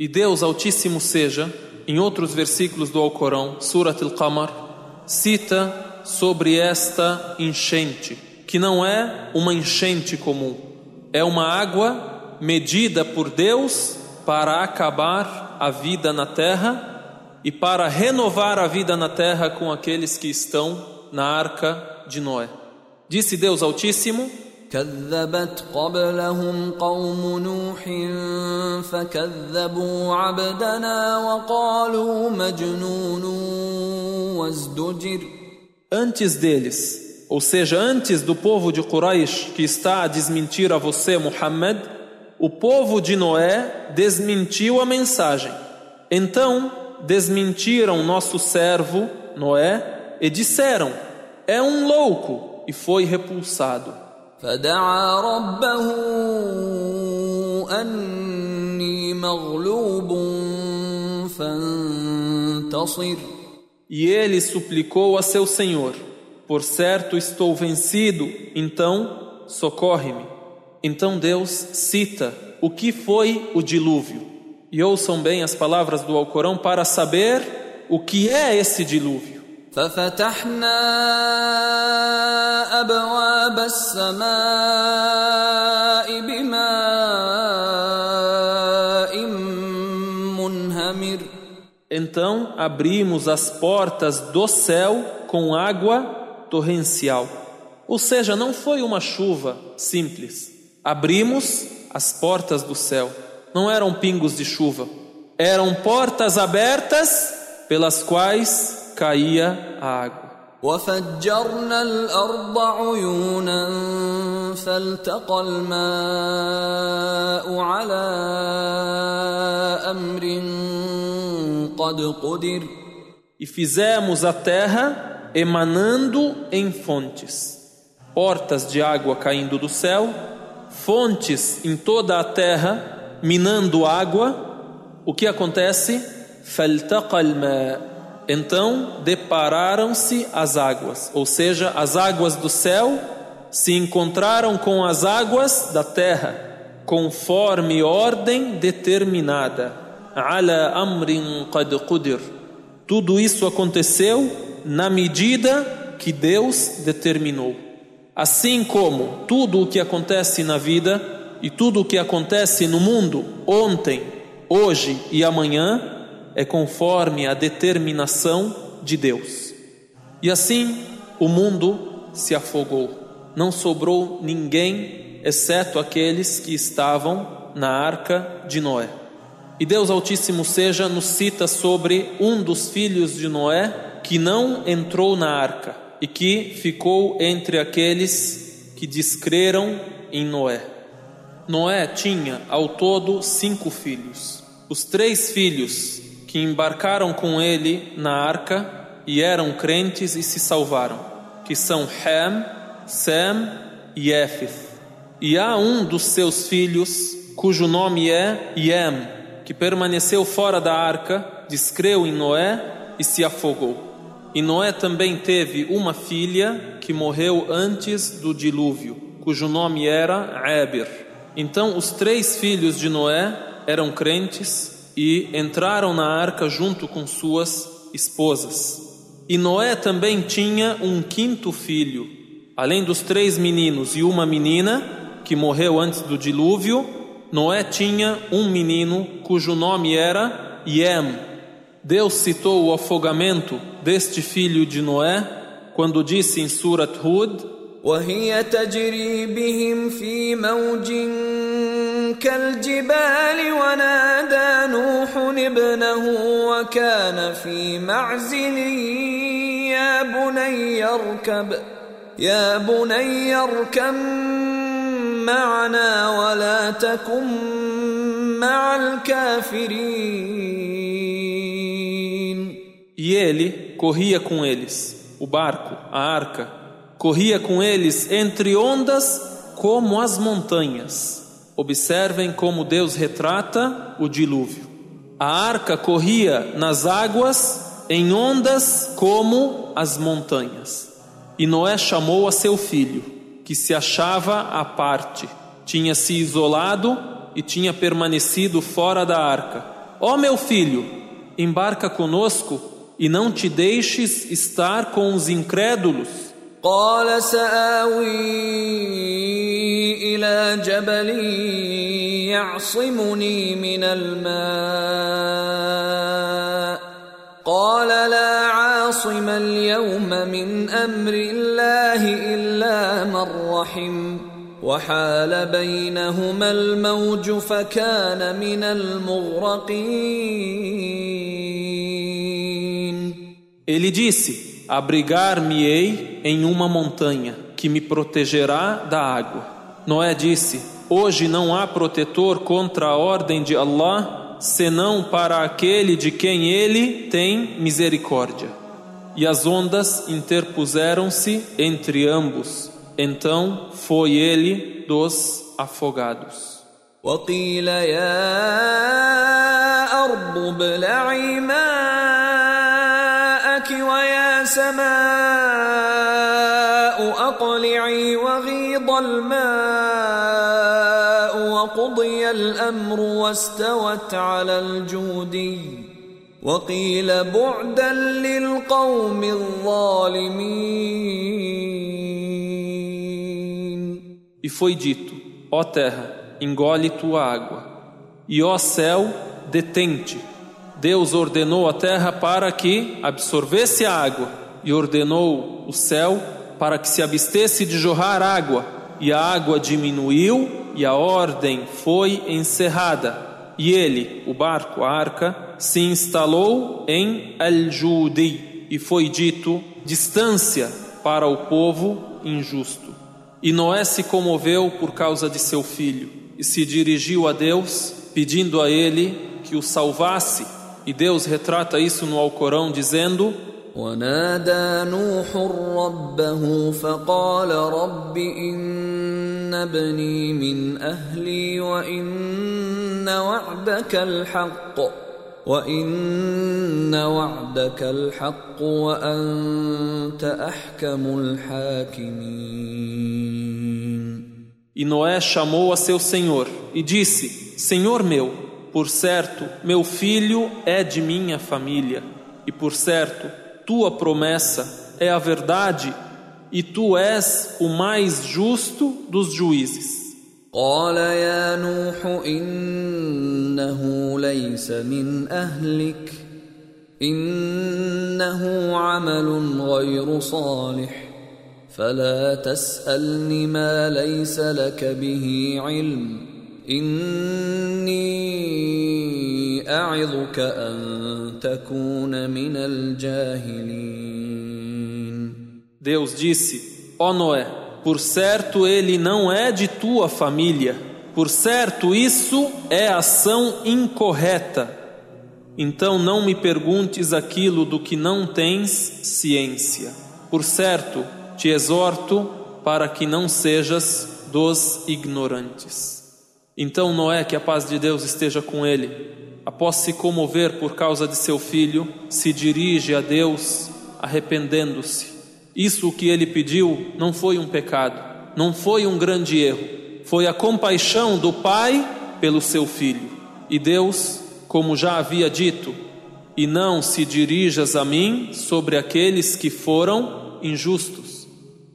E Deus Altíssimo seja, em outros versículos do Alcorão, Surat al-Qamar, cita sobre esta enchente, que não é uma enchente comum, é uma água medida por Deus para acabar a vida na terra e para renovar a vida na terra com aqueles que estão na arca de Noé. Disse Deus Altíssimo: كذبت قبلهم قوم نوح فكذبوا عبدنا وقالوا مجنون وازدجر Antes deles, ou seja, antes do povo de Quraysh que está a desmentir a você, Muhammad, o povo de Noé desmentiu a mensagem. Então desmentiram nosso servo Noé e disseram: É um louco, e foi repulsado. فدعا ربه أني مغلوب فانتصر E ele suplicou a seu Senhor: Por certo estou vencido, então socorre-me. Então Deus cita o que foi o dilúvio. E ouçam bem as palavras do Alcorão para saber o que é esse dilúvio. ففتحنا أبواب السماء بماء منهمر Então abrimos as portas do céu com água torrencial. Ou seja, não foi uma chuva simples. Abrimos as portas do céu. Não eram pingos de chuva. Eram portas abertas pelas quais caía a água. وفجرنا الأرض عيونا فالتقى الماء على أمر قد قدر E fizemos a terra emanando em fontes, portas de água caindo do céu, fontes em toda a terra, minando água. O que acontece? فالتقى الماء então depararam-se as águas, ou seja, as águas do céu se encontraram com as águas da terra, conforme ordem determinada. Ala amrin qad qudir. Tudo isso aconteceu na medida que Deus determinou. Assim como tudo o que acontece na vida e tudo o que acontece no mundo ontem, hoje e amanhã é conforme a determinação de Deus. E assim o mundo se afogou. Não sobrou ninguém, exceto aqueles que estavam na arca de Noé. E Deus Altíssimo seja nos cita sobre um dos filhos de Noé que não entrou na arca e que ficou entre aqueles que descreram em Noé. Noé tinha ao todo cinco filhos. Os três filhos que embarcaram com ele na arca e eram crentes e se salvaram, que são Ham, Sem e Éfith. E há um dos seus filhos, cujo nome é Yem, que permaneceu fora da arca, descreu em Noé e se afogou. E Noé também teve uma filha que morreu antes do dilúvio, cujo nome era Eber. Então os três filhos de Noé eram crentes e entraram na arca junto com suas esposas. E Noé também tinha um quinto filho, além dos três meninos e uma menina, que morreu antes do dilúvio. Noé tinha um menino cujo nome era Yem. Deus citou o afogamento deste filho de Noé quando disse em Surat Hud: وهي تجري بهم في موج كالجبال ونادى نوح ابنه وكان في معزل يا بني اركب يا بني اركب معنا ولا تكن مع الكافرين. E ele corria com eles, o barco, a arca, corria com eles entre ondas como as montanhas. Observem como Deus retrata o dilúvio. A arca corria nas águas em ondas como as montanhas. E Noé chamou a seu filho, que se achava à parte, tinha se isolado e tinha permanecido fora da arca. Ó meu filho, embarca conosco e não te deixes estar com os incrédulos. قال سآوي إلى جبل يعصمني من الماء. قال لا عاصم اليوم من أمر الله إلا من رحم. وحال بينهما الموج فكان من المغرقين. Ele disse: Abrigar-me-ei em uma montanha que me protegerá da água. Noé disse: Hoje não há protetor contra a ordem de Allah, senão para aquele de quem ele tem misericórdia. E as ondas interpuseram-se entre ambos. Então foi ele dos afogados. وقيل يا أرض ابلعي ماءك ويا سماء أقلعي وغيض الماء وقضي الأمر واستوت على الجودي وقيل بعدا للقوم الظالمين E foi dito: Ó terra, engole tua água. E ó céu, detente. Deus ordenou a terra para que absorvesse a água, e ordenou o céu para que se abstesse de jorrar água. E a água diminuiu, e a ordem foi encerrada. E ele, o barco, a arca, se instalou em Al-Judi, e foi dito: distância para o povo injusto. E Noé se comoveu por causa de seu filho e se dirigiu a Deus, pedindo a ele que o salvasse. E Deus retrata isso no Alcorão dizendo: ونادى نوح ربه فقال رب إن ابني من أهلي وإن وعدك الحق وإن وعدك الحق وأنت أحكم الحاكمين E Noé chamou a seu senhor e disse: Senhor meu, por certo, meu filho é de minha família, e por certo, tua promessa é a verdade, e tu és o mais justo dos juízes. قال يا نوح إنه ليس من أهلك إنه عمل غير صالح فلا تسألني ما ليس لك به علم إني أعظك أن تكون من الجاهلين Deus disse: Ó Noé, por certo ele não é de tua família, por certo isso é ação incorreta. Então não me perguntes aquilo do que não tens ciência. Por certo, te exorto para que não sejas dos ignorantes. Então Noé, que a paz de Deus esteja com ele, após se comover por causa de seu filho, se dirige a Deus arrependendo-se. Isso que ele pediu não foi um pecado, não foi um grande erro, foi a compaixão do pai pelo seu filho. E Deus, como já havia dito, e não se dirijas a mim sobre aqueles que foram injustos.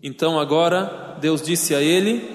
Então agora Deus disse a ele: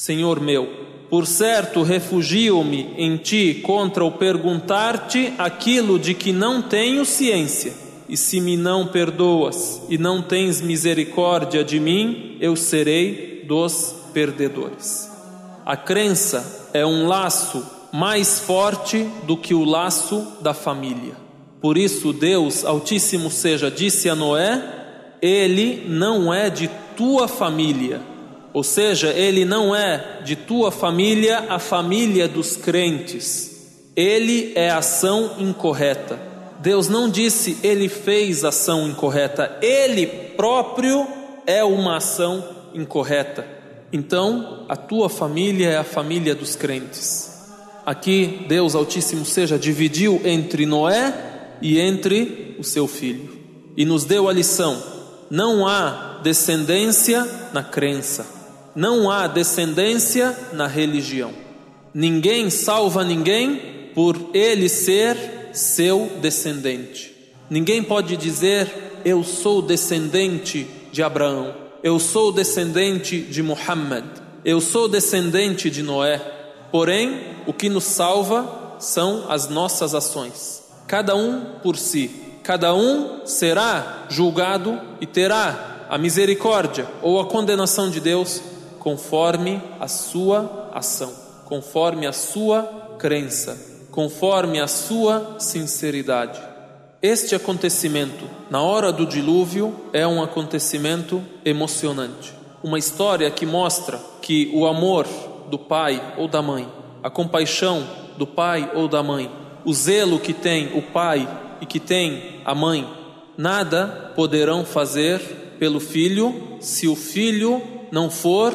Senhor meu, por certo refugio-me em ti contra o perguntar-te aquilo de que não tenho ciência. E se me não perdoas e não tens misericórdia de mim, eu serei dos perdedores. A crença é um laço mais forte do que o laço da família. Por isso, Deus Altíssimo seja, disse a Noé: Ele não é de tua família. Ou seja, ele não é de tua família a família dos crentes. ele é ação incorreta. Deus não disse ele fez ação incorreta, ele próprio é uma ação incorreta. Então, a tua família é a família dos crentes. Aqui, Deus Altíssimo seja dividiu entre Noé e entre o seu filho e nos deu a lição: não há descendência na crença, não há descendência na religião. Ninguém salva ninguém por ele ser seu descendente. Ninguém pode dizer eu sou descendente de Abraão, eu sou descendente de Muhammad, eu sou descendente de Noé. Porém, o que nos salva são as nossas ações, cada um por si. Cada um será julgado e terá a misericórdia ou a condenação de Deus conforme a sua ação, conforme a sua crença, conforme a sua sinceridade. Este acontecimento, na hora do dilúvio, é um acontecimento emocionante. Uma história que mostra que o amor do pai ou da mãe, a compaixão do pai ou da mãe, o zelo que tem o pai e que tem a mãe, nada poderão fazer pelo filho se o filho não for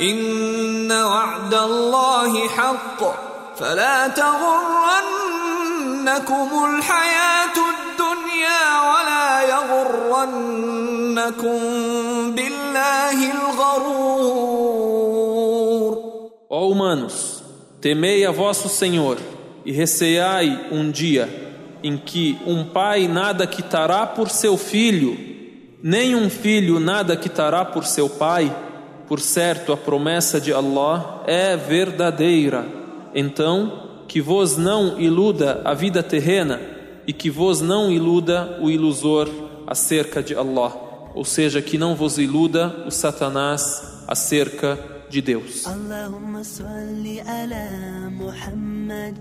إن وعد الله حق فلا تغرنكم الحياة الدنيا ولا يغرنكم بالله الغرور Ó humanos, temei a vosso Senhor e receai um dia em que um pai nada quitará por seu filho, nem um filho nada quitará por seu pai. Por certo, a promessa de Allah é verdadeira. Então, que vos não iluda a vida terrena e que vos não iluda o ilusor acerca de Allah, ou seja, que não vos iluda o Satanás acerca de Deus. اللهم صل على محمد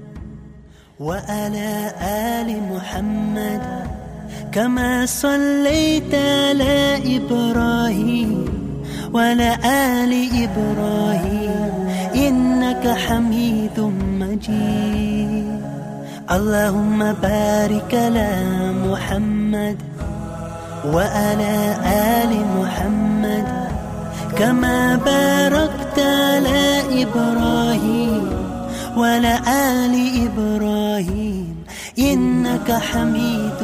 وعلى آل محمد كما صليت على إبراهيم وعلى آل إبراهيم إنك حميد مجيد. اللهم بارك على محمد وعلى آل محمد كما باركت على إبراهيم وعلى آل إبراهيم. إنك حميد